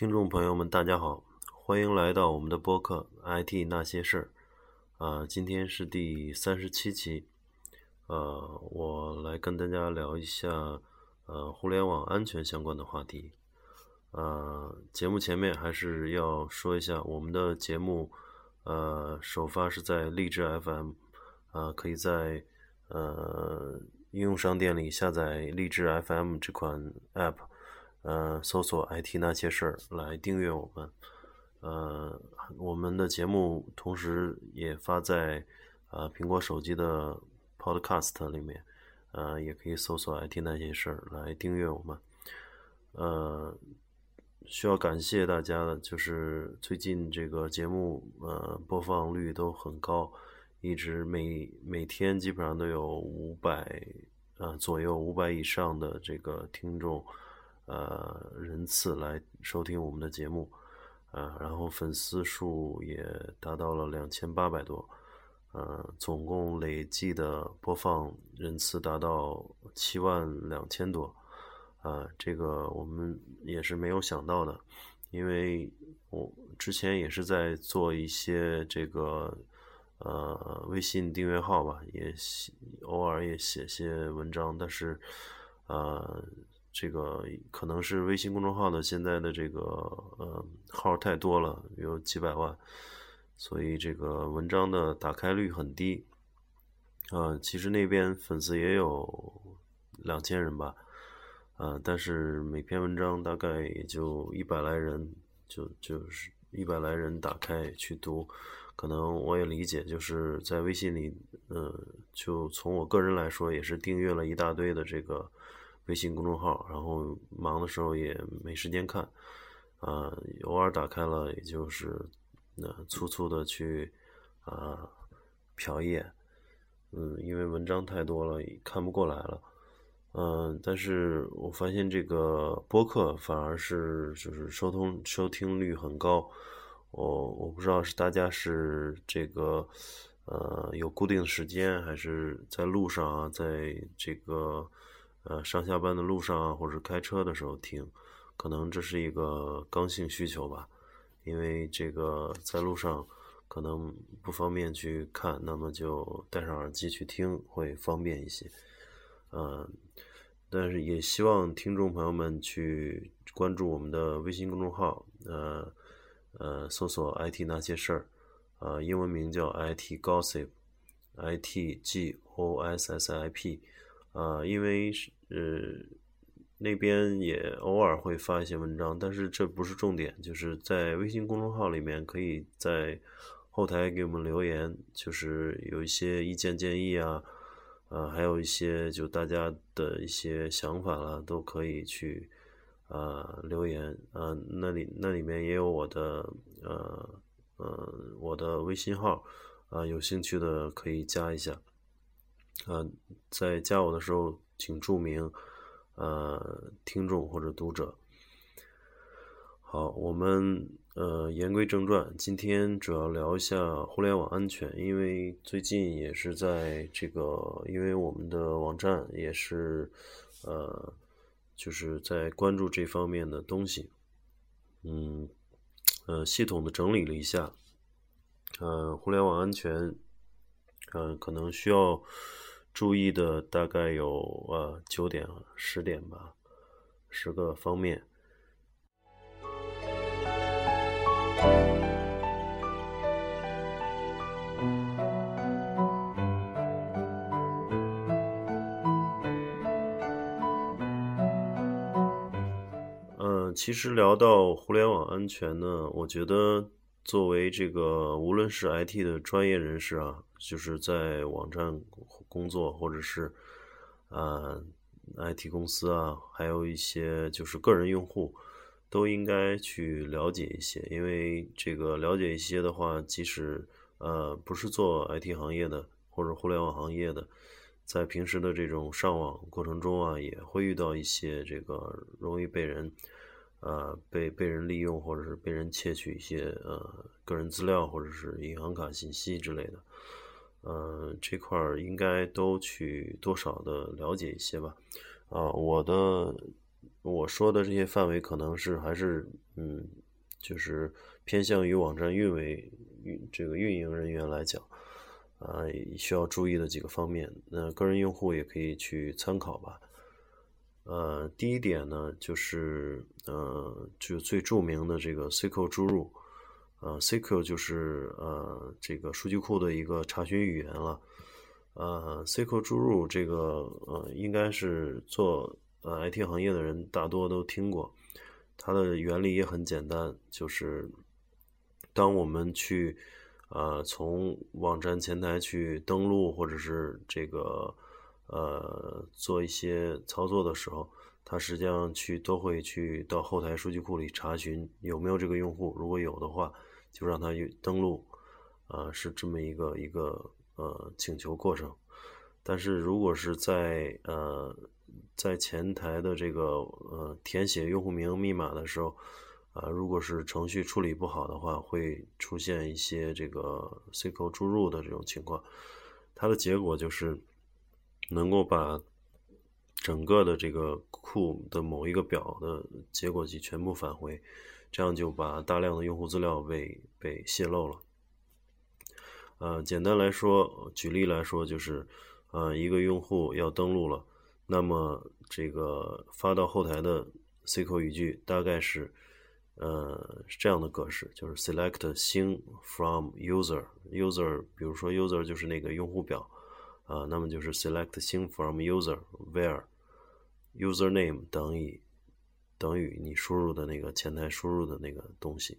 听众朋友们，大家好，欢迎来到我们的播客《IT 那些事儿》啊，今天是第三十七期，呃，我来跟大家聊一下呃互联网安全相关的话题。呃，节目前面还是要说一下，我们的节目呃首发是在荔枝 FM，啊，可以在呃应用商店里下载荔枝 FM 这款 App。呃，搜索 “IT 那些事儿”来订阅我们。呃，我们的节目同时也发在呃苹果手机的 Podcast 里面，呃，也可以搜索 “IT 那些事儿”来订阅我们。呃，需要感谢大家的，就是最近这个节目呃播放率都很高，一直每每天基本上都有五百呃左右五百以上的这个听众。呃，人次来收听我们的节目，啊，然后粉丝数也达到了两千八百多，呃，总共累计的播放人次达到七万两千多，啊，这个我们也是没有想到的，因为我之前也是在做一些这个呃微信订阅号吧，也偶尔也写些文章，但是呃。这个可能是微信公众号的现在的这个呃号太多了，有几百万，所以这个文章的打开率很低。啊，其实那边粉丝也有两千人吧，啊，但是每篇文章大概也就一百来人，就就是一百来人打开去读，可能我也理解，就是在微信里，呃，就从我个人来说，也是订阅了一大堆的这个。微信公众号，然后忙的时候也没时间看，啊，偶尔打开了，也就是那粗粗的去啊瞟一眼，嗯，因为文章太多了，看不过来了，嗯，但是我发现这个播客反而是就是收通收听率很高，我我不知道是大家是这个呃有固定时间，还是在路上啊，在这个。呃，上下班的路上啊，或者开车的时候听，可能这是一个刚性需求吧。因为这个在路上可能不方便去看，那么就戴上耳机去听会方便一些。嗯，但是也希望听众朋友们去关注我们的微信公众号，呃呃，搜索 “IT 那些事儿”，呃，英文名叫 “IT Gossip”，I T G O S S I P。啊，因为是呃那边也偶尔会发一些文章，但是这不是重点，就是在微信公众号里面可以在后台给我们留言，就是有一些意见建议啊，呃，还有一些就大家的一些想法啦，都可以去啊留言啊，那里那里面也有我的呃呃我的微信号啊，有兴趣的可以加一下。呃，在加我的时候，请注明呃听众或者读者。好，我们呃言归正传，今天主要聊一下互联网安全，因为最近也是在这个，因为我们的网站也是呃就是在关注这方面的东西，嗯呃系统的整理了一下，呃互联网安全，嗯可能需要。注意的大概有呃九点十点吧，十个方面。嗯，其实聊到互联网安全呢，我觉得作为这个无论是 IT 的专业人士啊，就是在网站。工作或者是，呃，IT 公司啊，还有一些就是个人用户，都应该去了解一些，因为这个了解一些的话，即使呃不是做 IT 行业的或者互联网行业的，在平时的这种上网过程中啊，也会遇到一些这个容易被人，呃，被被人利用或者是被人窃取一些呃个人资料或者是银行卡信息之类的。呃，这块儿应该都去多少的了解一些吧。啊，我的我说的这些范围可能是还是嗯，就是偏向于网站运维运这个运营人员来讲，啊，需要注意的几个方面，那个人用户也可以去参考吧。呃，第一点呢，就是呃，就最著名的这个 SQL 注入，呃，SQL 就是呃这个数据库的一个查询语言了。呃，SQL 注入这个呃，应该是做呃 IT 行业的人大多都听过。它的原理也很简单，就是当我们去呃从网站前台去登录，或者是这个。呃，做一些操作的时候，它实际上去都会去到后台数据库里查询有没有这个用户，如果有的话，就让他登录，啊，是这么一个一个呃请求过程。但是如果是在呃在前台的这个呃填写用户名密码的时候，啊，如果是程序处理不好的话，会出现一些这个 SQL 注入的这种情况，它的结果就是。能够把整个的这个库的某一个表的结果集全部返回，这样就把大量的用户资料被被泄露了。呃，简单来说，举例来说，就是呃，一个用户要登录了，那么这个发到后台的 SQL 语句大概是呃这样的格式，就是 select 星 from user，user，比如说 user 就是那个用户表。啊，那么就是 select 星 from user where username 等于等于你输入的那个前台输入的那个东西。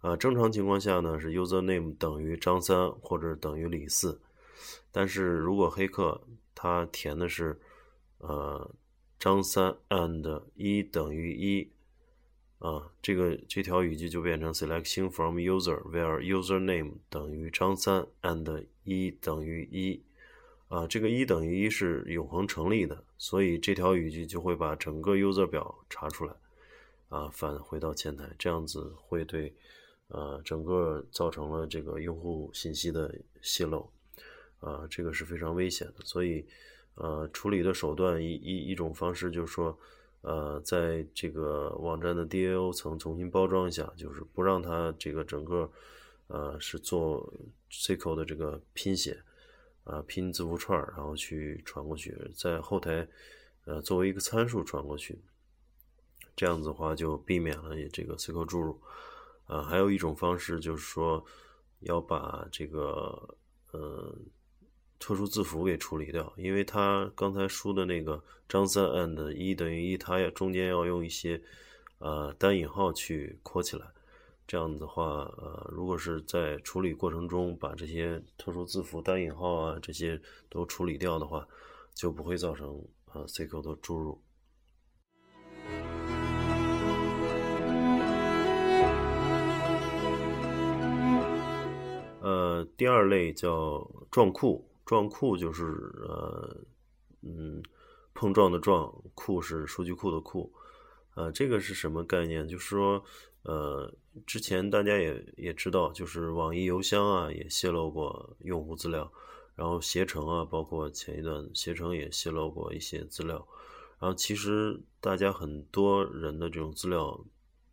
啊，正常情况下呢是 username 等于张三或者等于李四，但是如果黑客他填的是呃张三 and 一等于一，啊，这个这条语句就变成 selecting from user where username 等于张三 and 一等于一。啊，这个一等于一是永恒成立的，所以这条语句就会把整个 user 表查出来，啊，返回到前台，这样子会对，呃，整个造成了这个用户信息的泄露，啊，这个是非常危险的。所以，呃，处理的手段一一一种方式就是说，呃，在这个网站的 DAO 层重新包装一下，就是不让它这个整个，呃，是做 SQL 的这个拼写。啊，拼字符串然后去传过去，在后台，呃，作为一个参数传过去，这样子的话就避免了这个 SQL 注入。啊，还有一种方式就是说，要把这个呃特殊字符给处理掉，因为它刚才输的那个张三 and 一等于一，它要中间要用一些呃单引号去括起来。这样子的话，呃，如果是在处理过程中把这些特殊字符、单引号啊这些都处理掉的话，就不会造成呃 SQL 的注入。呃，第二类叫撞库，撞库就是呃，嗯，碰撞的撞，库是数据库的库，呃，这个是什么概念？就是说。呃，之前大家也也知道，就是网易邮箱啊也泄露过用户资料，然后携程啊，包括前一段携程也泄露过一些资料，然后其实大家很多人的这种资料，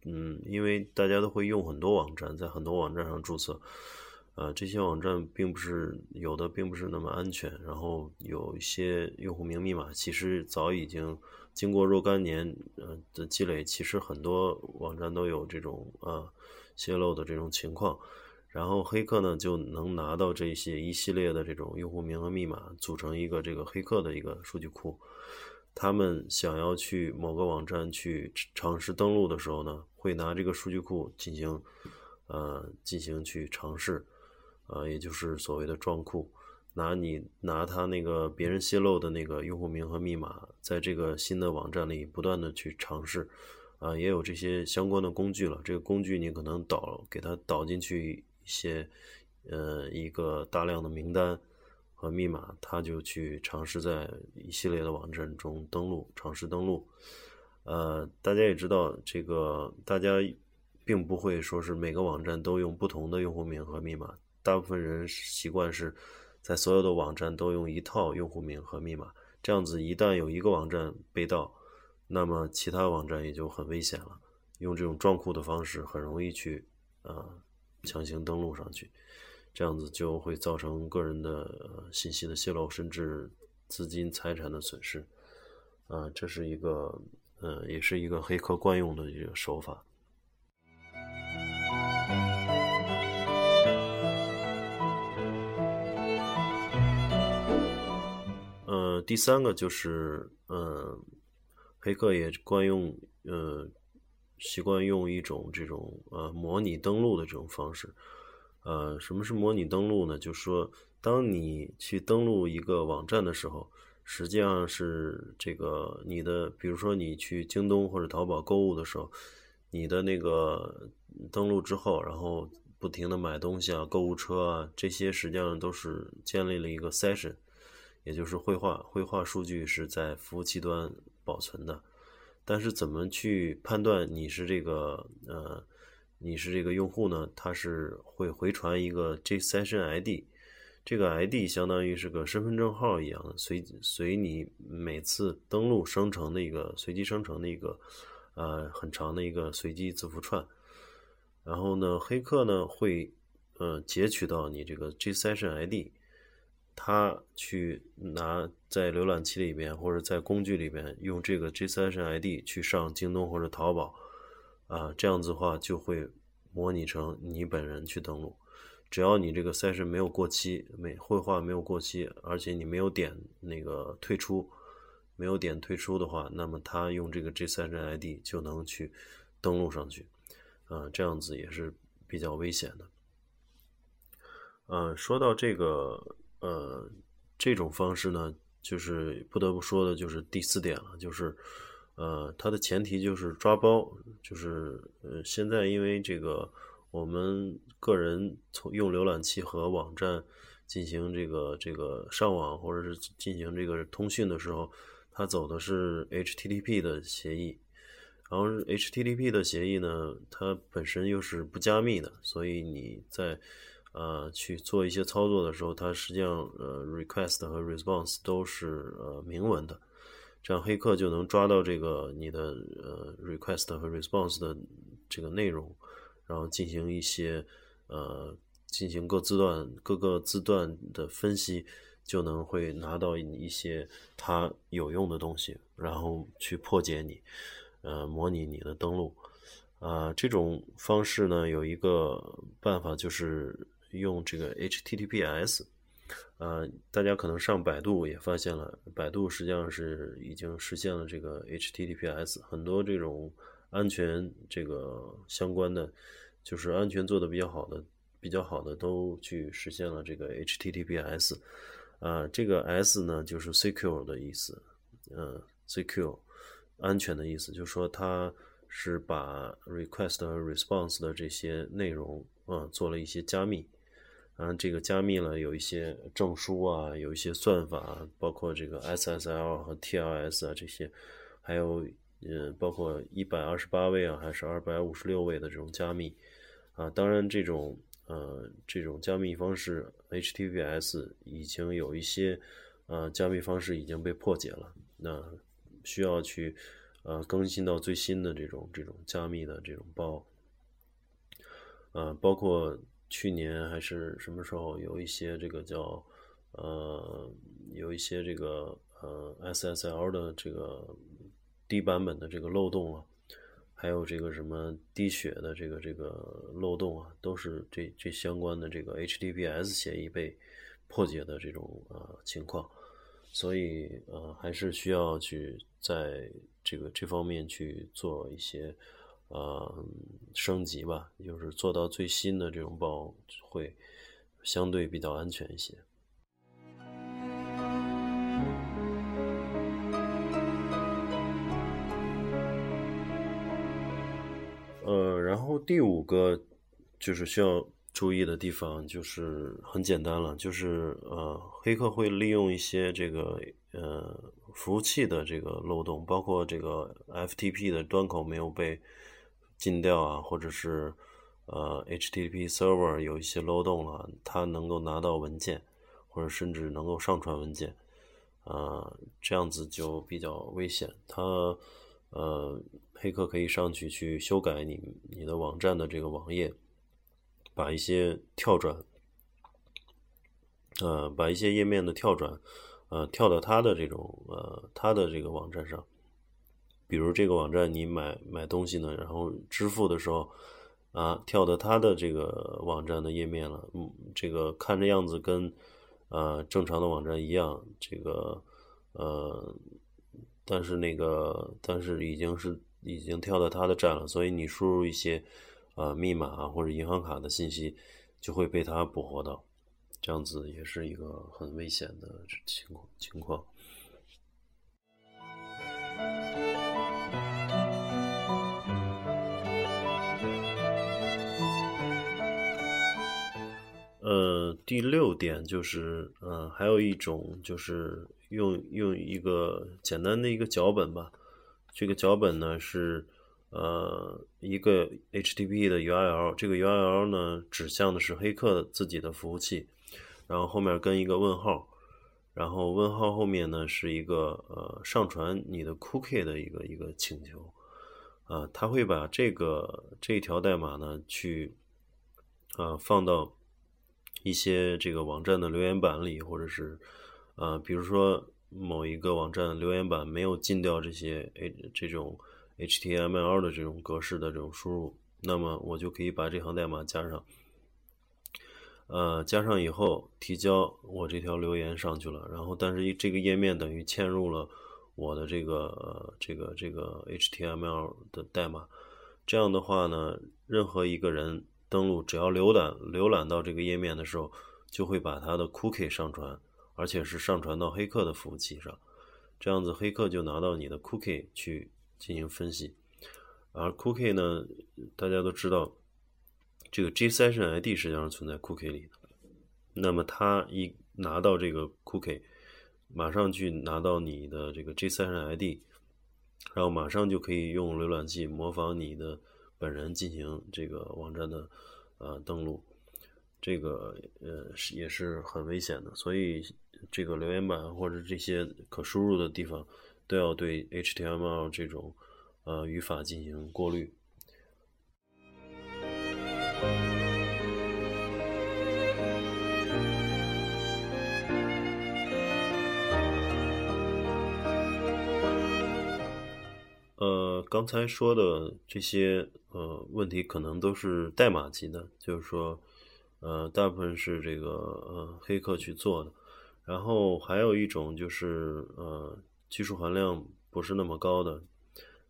嗯，因为大家都会用很多网站，在很多网站上注册，呃，这些网站并不是有的并不是那么安全，然后有一些用户名密码其实早已经。经过若干年呃的积累，其实很多网站都有这种呃泄露的这种情况，然后黑客呢就能拿到这些一系列的这种用户名和密码，组成一个这个黑客的一个数据库。他们想要去某个网站去尝试登录的时候呢，会拿这个数据库进行呃进行去尝试，呃，也就是所谓的撞库。拿你拿他那个别人泄露的那个用户名和密码，在这个新的网站里不断的去尝试，啊，也有这些相关的工具了。这个工具你可能导给他导进去一些，呃，一个大量的名单和密码，他就去尝试在一系列的网站中登录，尝试登录。呃，大家也知道，这个大家并不会说是每个网站都用不同的用户名和密码，大部分人习惯是。在所有的网站都用一套用户名和密码，这样子一旦有一个网站被盗，那么其他网站也就很危险了。用这种撞库的方式，很容易去啊强行登录上去，这样子就会造成个人的信息的泄露，甚至资金财产的损失。啊，这是一个，呃，也是一个黑客惯用的一个手法。第三个就是，呃，黑客也惯用，呃。习惯用一种这种呃模拟登录的这种方式，呃，什么是模拟登录呢？就是说，当你去登录一个网站的时候，实际上是这个你的，比如说你去京东或者淘宝购物的时候，你的那个登录之后，然后不停的买东西啊，购物车啊，这些实际上都是建立了一个 session，也就是绘画，绘画数据是在服务器端保存的。但是怎么去判断你是这个呃你是这个用户呢？它是会回传一个 JSession ID，这个 ID 相当于是个身份证号一样的，随随你每次登录生成的一个随机生成的一个呃很长的一个随机字符串。然后呢，黑客呢会呃截取到你这个 JSession ID。他去拿在浏览器里边或者在工具里边用这个 JSession ID 去上京东或者淘宝，啊，这样子的话就会模拟成你本人去登录。只要你这个 session 没有过期，没绘画没有过期，而且你没有点那个退出，没有点退出的话，那么他用这个 JSession ID 就能去登录上去，啊，这样子也是比较危险的。嗯，说到这个。呃，这种方式呢，就是不得不说的，就是第四点了，就是，呃，它的前提就是抓包，就是呃，现在因为这个，我们个人从用浏览器和网站进行这个这个上网或者是进行这个通讯的时候，它走的是 HTTP 的协议，然后 HTTP 的协议呢，它本身又是不加密的，所以你在呃，去做一些操作的时候，它实际上呃，request 和 response 都是呃明文的，这样黑客就能抓到这个你的呃 request 和 response 的这个内容，然后进行一些呃进行各字段各个字段的分析，就能会拿到一些它有用的东西，然后去破解你呃模拟你的登录啊，这种方式呢有一个办法就是。用这个 HTTPS，呃，大家可能上百度也发现了，百度实际上是已经实现了这个 HTTPS，很多这种安全这个相关的，就是安全做的比较好的、比较好的都去实现了这个 HTTPS，啊，这个 S 呢就是 secure 的意思，嗯，secure 安全的意思，就是说它是把 request 和 response 的这些内容，嗯，做了一些加密。嗯，这个加密了有一些证书啊，有一些算法，包括这个 SSL 和 TLS 啊这些，还有嗯，包括一百二十八位啊，还是二百五十六位的这种加密啊。当然，这种呃这种加密方式 HTTPS 已经有一些呃加密方式已经被破解了，那需要去呃更新到最新的这种这种加密的这种包，呃，包括。去年还是什么时候有一些这个叫呃有一些这个呃 SSL 的这个低版本的这个漏洞啊，还有这个什么滴血的这个这个漏洞啊，都是这这相关的这个 HTTPS 协议被破解的这种呃情况，所以呃还是需要去在这个这方面去做一些。呃，升级吧，就是做到最新的这种包会相对比较安全一些。呃，然后第五个就是需要注意的地方，就是很简单了，就是呃，黑客会利用一些这个呃服务器的这个漏洞，包括这个 FTP 的端口没有被。禁掉啊，或者是呃，HTTP server 有一些漏洞了，它能够拿到文件，或者甚至能够上传文件，呃，这样子就比较危险。它呃，黑客可以上去去修改你你的网站的这个网页，把一些跳转，呃，把一些页面的跳转，呃，跳到他的这种呃他的这个网站上。比如这个网站你买买东西呢，然后支付的时候，啊，跳到他的这个网站的页面了，嗯，这个看着样子跟呃正常的网站一样，这个呃，但是那个但是已经是已经跳到他的站了，所以你输入一些呃密码或者银行卡的信息就会被他捕获到，这样子也是一个很危险的情情况。第六点就是，呃，还有一种就是用用一个简单的一个脚本吧。这个脚本呢是呃一个 HTTP 的 URL，这个 URL 呢指向的是黑客自己的服务器，然后后面跟一个问号，然后问号后面呢是一个呃上传你的 cookie 的一个一个请求，啊，他会把这个这条代码呢去啊放到。一些这个网站的留言板里，或者是，呃，比如说某一个网站留言板没有禁掉这些 H 这种 HTML 的这种格式的这种输入，那么我就可以把这行代码加上，呃，加上以后提交我这条留言上去了，然后但是这个页面等于嵌入了我的这个这个这个 HTML 的代码，这样的话呢，任何一个人。登录只要浏览浏览到这个页面的时候，就会把它的 cookie 上传，而且是上传到黑客的服务器上。这样子，黑客就拿到你的 cookie 去进行分析。而 cookie 呢，大家都知道，这个 G session ID 实际上是存在 cookie 里的。那么，他一拿到这个 cookie，马上去拿到你的这个 G session ID，然后马上就可以用浏览器模仿你的。本人进行这个网站的呃登录，这个呃是也是很危险的，所以这个留言板或者这些可输入的地方都要对 HTML 这种呃语法进行过滤。刚才说的这些呃问题可能都是代码级的，就是说，呃，大部分是这个呃黑客去做的。然后还有一种就是呃技术含量不是那么高的，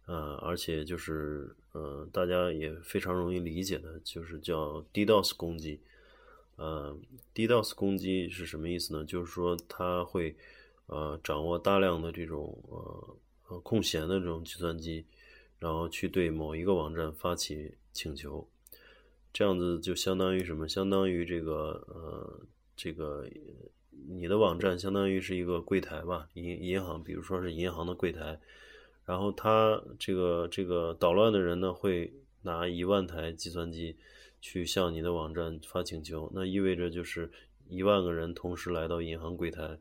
呃，而且就是呃大家也非常容易理解的，就是叫 DDoS 攻击。呃，DDoS 攻击是什么意思呢？就是说它会呃掌握大量的这种呃。空闲的这种计算机，然后去对某一个网站发起请求，这样子就相当于什么？相当于这个呃，这个你的网站相当于是一个柜台吧，银银行，比如说是银行的柜台，然后他这个这个捣乱的人呢，会拿一万台计算机去向你的网站发请求，那意味着就是一万个人同时来到银行柜台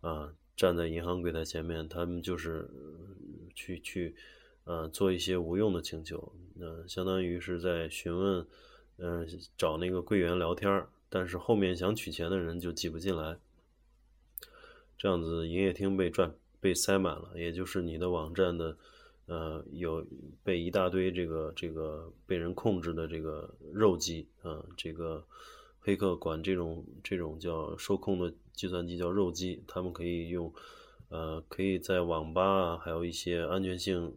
啊。站在银行柜台前面，他们就是去去，呃，做一些无用的请求，那相当于是在询问，嗯，找那个柜员聊天但是后面想取钱的人就挤不进来，这样子营业厅被赚被塞满了，也就是你的网站的，呃，有被一大堆这个这个被人控制的这个肉鸡啊，这个。黑客管这种这种叫受控的计算机叫肉鸡，他们可以用，呃，可以在网吧啊，还有一些安全性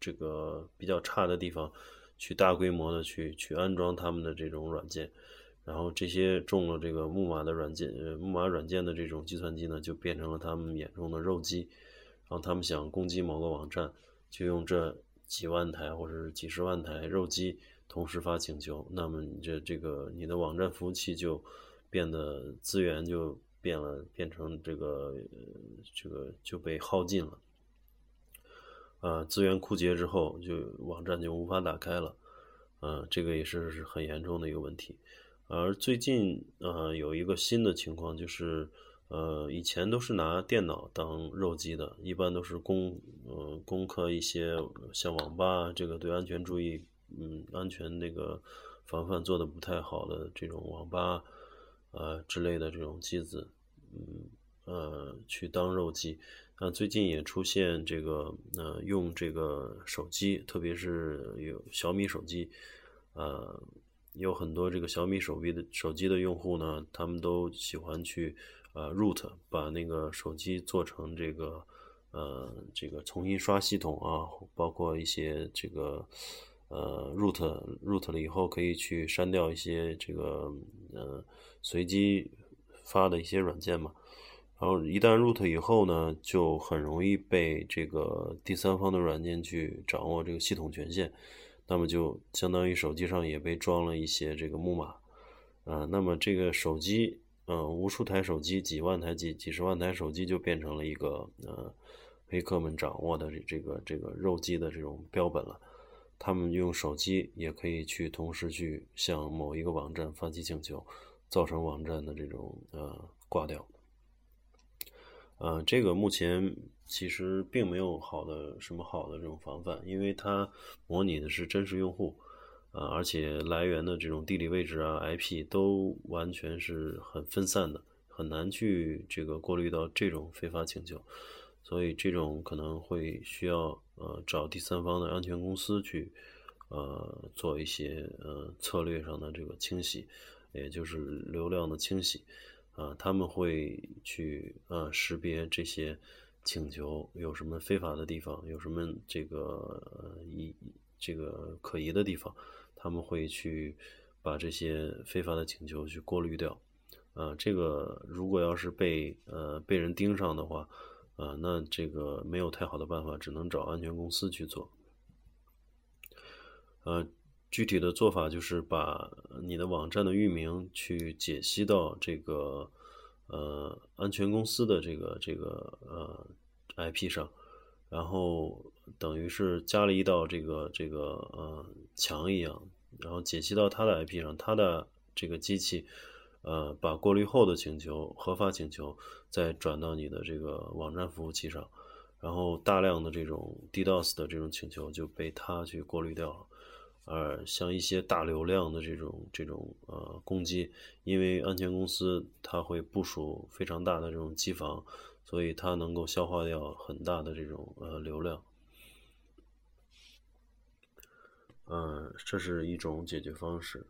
这个比较差的地方，去大规模的去去安装他们的这种软件，然后这些中了这个木马的软件，木马软件的这种计算机呢，就变成了他们眼中的肉鸡，然后他们想攻击某个网站，就用这几万台或者是几十万台肉鸡。同时发请求，那么你这这个你的网站服务器就变得资源就变了，变成这个这个就被耗尽了，啊，资源枯竭之后，就网站就无法打开了，啊，这个也是很严重的一个问题。而最近啊，有一个新的情况就是，呃，以前都是拿电脑当肉鸡的，一般都是攻，呃，攻克一些像网吧这个对安全注意，嗯，安全那个防范做的不太好的这种网吧，呃之类的这种机子，嗯，呃，去当肉鸡。那最近也出现这个，呃，用这个手机，特别是有小米手机，呃，有很多这个小米手臂的手机的用户呢，他们都喜欢去。呃，root 把那个手机做成这个，呃，这个重新刷系统啊，包括一些这个，呃，root root 了以后可以去删掉一些这个，呃，随机发的一些软件嘛。然后一旦 root 以后呢，就很容易被这个第三方的软件去掌握这个系统权限，那么就相当于手机上也被装了一些这个木马，啊，那么这个手机。嗯，无数台手机，几万台、几几十万台手机就变成了一个呃，黑客们掌握的这这个这个肉鸡的这种标本了。他们用手机也可以去同时去向某一个网站发起请求，造成网站的这种呃挂掉。呃，这个目前其实并没有好的什么好的这种防范，因为它模拟的是真实用户。啊，而且来源的这种地理位置啊，IP 都完全是很分散的，很难去这个过滤到这种非法请求，所以这种可能会需要呃找第三方的安全公司去呃做一些呃策略上的这个清洗，也就是流量的清洗啊，他们会去呃识别这些请求有什么非法的地方，有什么这个疑这个可疑的地方。他们会去把这些非法的请求去过滤掉，啊，这个如果要是被呃被人盯上的话，啊，那这个没有太好的办法，只能找安全公司去做。呃，具体的做法就是把你的网站的域名去解析到这个呃安全公司的这个这个呃 IP 上，然后等于是加了一道这个这个呃。墙一样，然后解析到他的 IP 上，他的这个机器，呃，把过滤后的请求、合法请求再转到你的这个网站服务器上，然后大量的这种 DDoS 的这种请求就被他去过滤掉了。而像一些大流量的这种这种呃攻击，因为安全公司它会部署非常大的这种机房，所以它能够消化掉很大的这种呃流量。嗯，这是一种解决方式。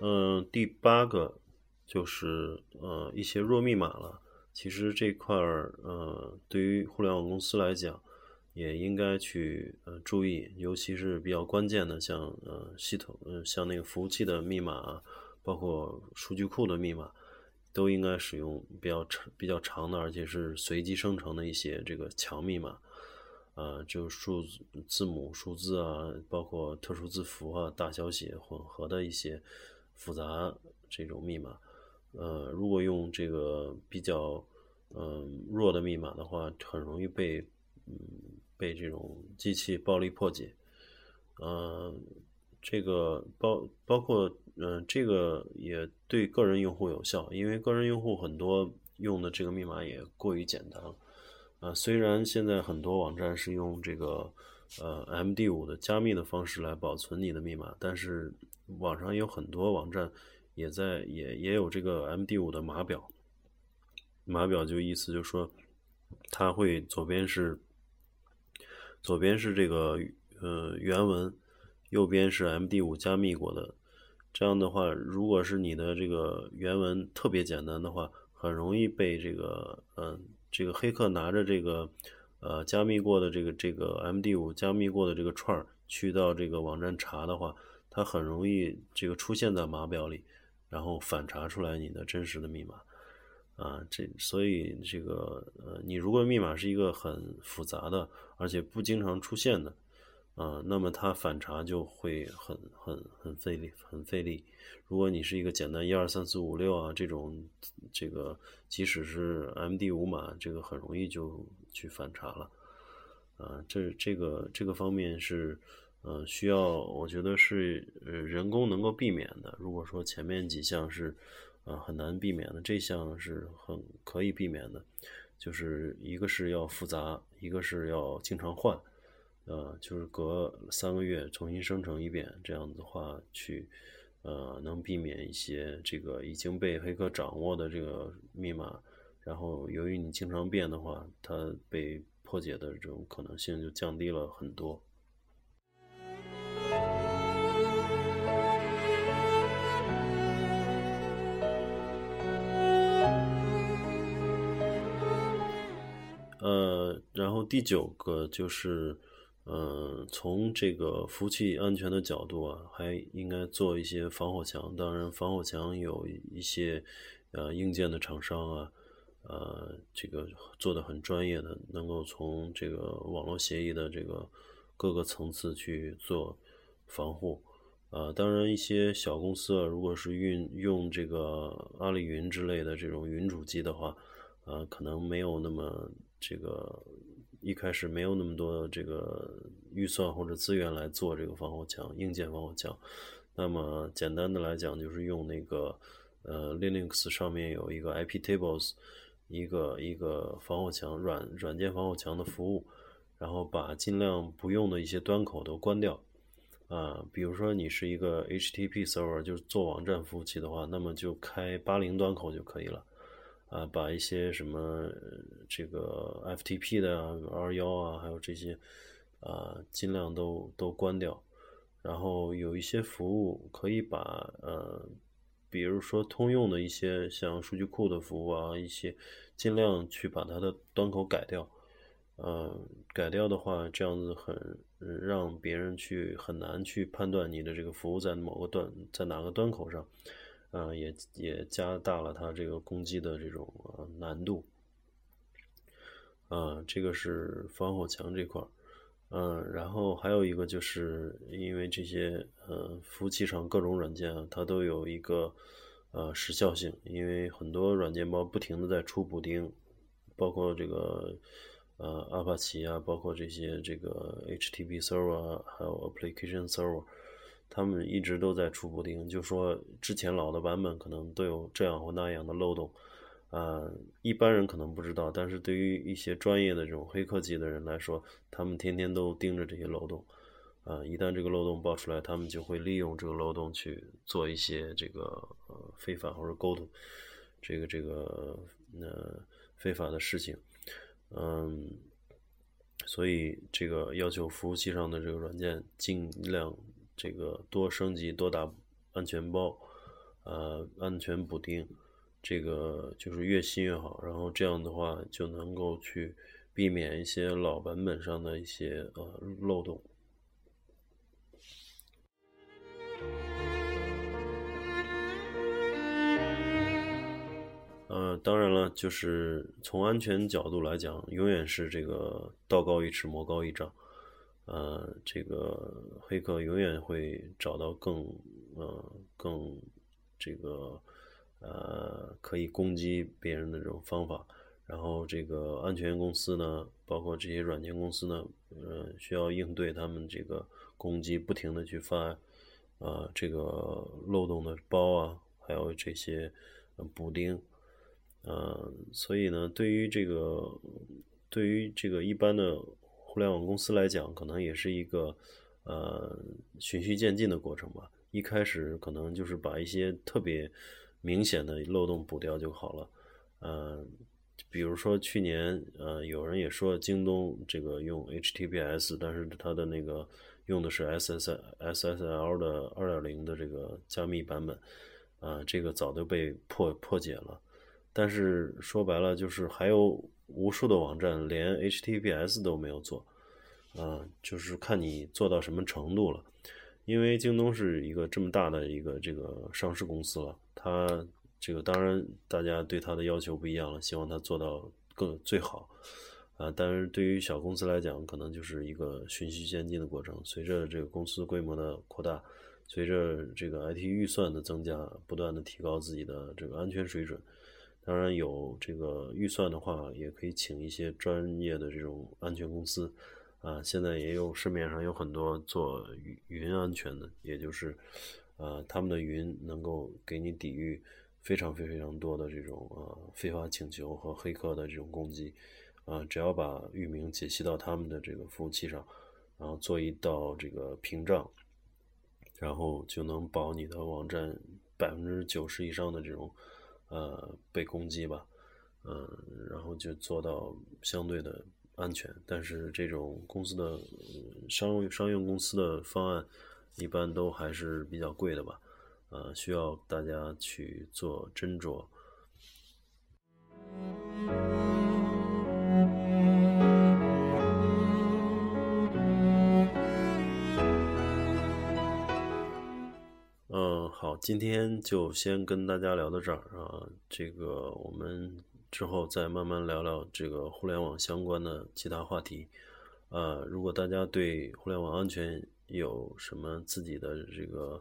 嗯，第八个就是呃一些弱密码了。其实这块儿呃对于互联网公司来讲，也应该去呃注意，尤其是比较关键的，像呃系统呃像那个服务器的密码，包括数据库的密码。都应该使用比较长、比较长的，而且是随机生成的一些这个强密码，呃，就数字母、数字啊，包括特殊字符啊、大小写混合的一些复杂这种密码，呃，如果用这个比较嗯弱的密码的话，很容易被嗯被这种机器暴力破解，呃，这个包包括。嗯，这个也对个人用户有效，因为个人用户很多用的这个密码也过于简单了。啊，虽然现在很多网站是用这个呃 MD5 的加密的方式来保存你的密码，但是网上有很多网站也在也也有这个 MD5 的码表。码表就意思就是说，它会左边是左边是这个呃原文，右边是 MD5 加密过的。这样的话，如果是你的这个原文特别简单的话，很容易被这个嗯，这个黑客拿着这个呃加密过的这个这个 MD5 加密过的这个串儿去到这个网站查的话，它很容易这个出现在码表里，然后反查出来你的真实的密码啊，这所以这个呃，你如果密码是一个很复杂的，而且不经常出现的。啊，那么它反查就会很很很费力，很费力。如果你是一个简单一二三四五六啊这种，这个即使是 MD 五码，这个很容易就去反查了。啊，这这个这个方面是，呃，需要我觉得是呃人工能够避免的。如果说前面几项是，呃很难避免的，这项是很可以避免的，就是一个是要复杂，一个是要经常换，呃，就是隔三个月重新生成一遍，这样子的话去，呃，能避免一些这个已经被黑客掌握的这个密码。然后，由于你经常变的话，它被破解的这种可能性就降低了很多。然后第九个就是，呃，从这个服务器安全的角度啊，还应该做一些防火墙。当然，防火墙有一些呃硬件的厂商啊。呃，这个做的很专业的，能够从这个网络协议的这个各个层次去做防护。呃，当然一些小公司啊，如果是运用这个阿里云之类的这种云主机的话，呃，可能没有那么这个一开始没有那么多这个预算或者资源来做这个防火墙硬件防火墙。那么简单的来讲，就是用那个呃 Linux 上面有一个 iptables。一个一个防火墙软软件防火墙的服务，然后把尽量不用的一些端口都关掉，啊，比如说你是一个 HTTP server，就是做网站服务器的话，那么就开八零端口就可以了，啊，把一些什么这个 FTP 的啊、二幺啊，还有这些啊，尽量都都关掉，然后有一些服务可以把呃。比如说通用的一些像数据库的服务啊，一些尽量去把它的端口改掉，呃，改掉的话，这样子很让别人去很难去判断你的这个服务在某个端在哪个端口上，呃，也也加大了它这个攻击的这种难度，啊，这个是防火墙这块儿。嗯，然后还有一个就是因为这些呃服务器上各种软件啊，它都有一个呃时效性，因为很多软件包不停的在出补丁，包括这个呃阿帕奇啊，包括这些这个 HTTP server 啊还有 application server，他们一直都在出补丁，就说之前老的版本可能都有这样或那样的漏洞。啊，一般人可能不知道，但是对于一些专业的这种黑科技的人来说，他们天天都盯着这些漏洞。啊，一旦这个漏洞爆出来，他们就会利用这个漏洞去做一些这个呃非法或者沟通，这个这个呃非法的事情。嗯，所以这个要求服务器上的这个软件尽量这个多升级、多打安全包，呃，安全补丁。这个就是越新越好，然后这样的话就能够去避免一些老版本上的一些呃漏洞。呃，当然了，就是从安全角度来讲，永远是这个道高一尺，魔高一丈。呃，这个黑客永远会找到更呃更这个。呃，可以攻击别人的这种方法，然后这个安全公司呢，包括这些软件公司呢，呃，需要应对他们这个攻击，不停的去发，呃，这个漏洞的包啊，还有这些补丁，呃，所以呢，对于这个，对于这个一般的互联网公司来讲，可能也是一个呃循序渐进的过程吧。一开始可能就是把一些特别。明显的漏洞补掉就好了，呃，比如说去年，呃，有人也说京东这个用 HTTPS，但是它的那个用的是 SSSSL 的二点零的这个加密版本，啊，这个早就被破破解了。但是说白了，就是还有无数的网站连 HTTPS 都没有做，啊，就是看你做到什么程度了。因为京东是一个这么大的一个这个上市公司了。它这个当然，大家对它的要求不一样了，希望它做到更最好啊。但是对于小公司来讲，可能就是一个循序渐进的过程。随着这个公司规模的扩大，随着这个 IT 预算的增加，不断的提高自己的这个安全水准。当然有这个预算的话，也可以请一些专业的这种安全公司。啊，现在也有市面上有很多做云安全的，也就是呃他们的云能够给你抵御非常非常多的这种呃非法请求和黑客的这种攻击。啊，只要把域名解析到他们的这个服务器上，然后做一道这个屏障，然后就能保你的网站百分之九十以上的这种呃被攻击吧。嗯，然后就做到相对的安全，但是这种公司的商用商用公司的方案一般都还是比较贵的吧，呃，需要大家去做斟酌。嗯，好，今天就先跟大家聊到这儿啊，这个我们。之后再慢慢聊聊这个互联网相关的其他话题。呃，如果大家对互联网安全有什么自己的这个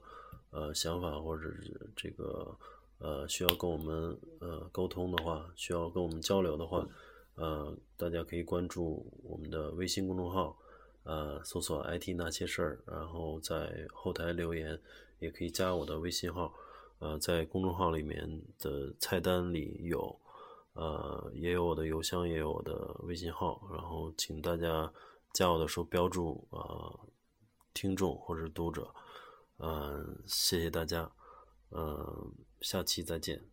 呃想法，或者是这个呃需要跟我们呃沟通的话，需要跟我们交流的话，呃，大家可以关注我们的微信公众号，呃，搜索 “IT 那些事儿”，然后在后台留言，也可以加我的微信号，呃，在公众号里面的菜单里有。呃，也有我的邮箱，也有我的微信号，然后请大家加我的时候标注啊，听众或者读者，嗯，谢谢大家，嗯，下期再见。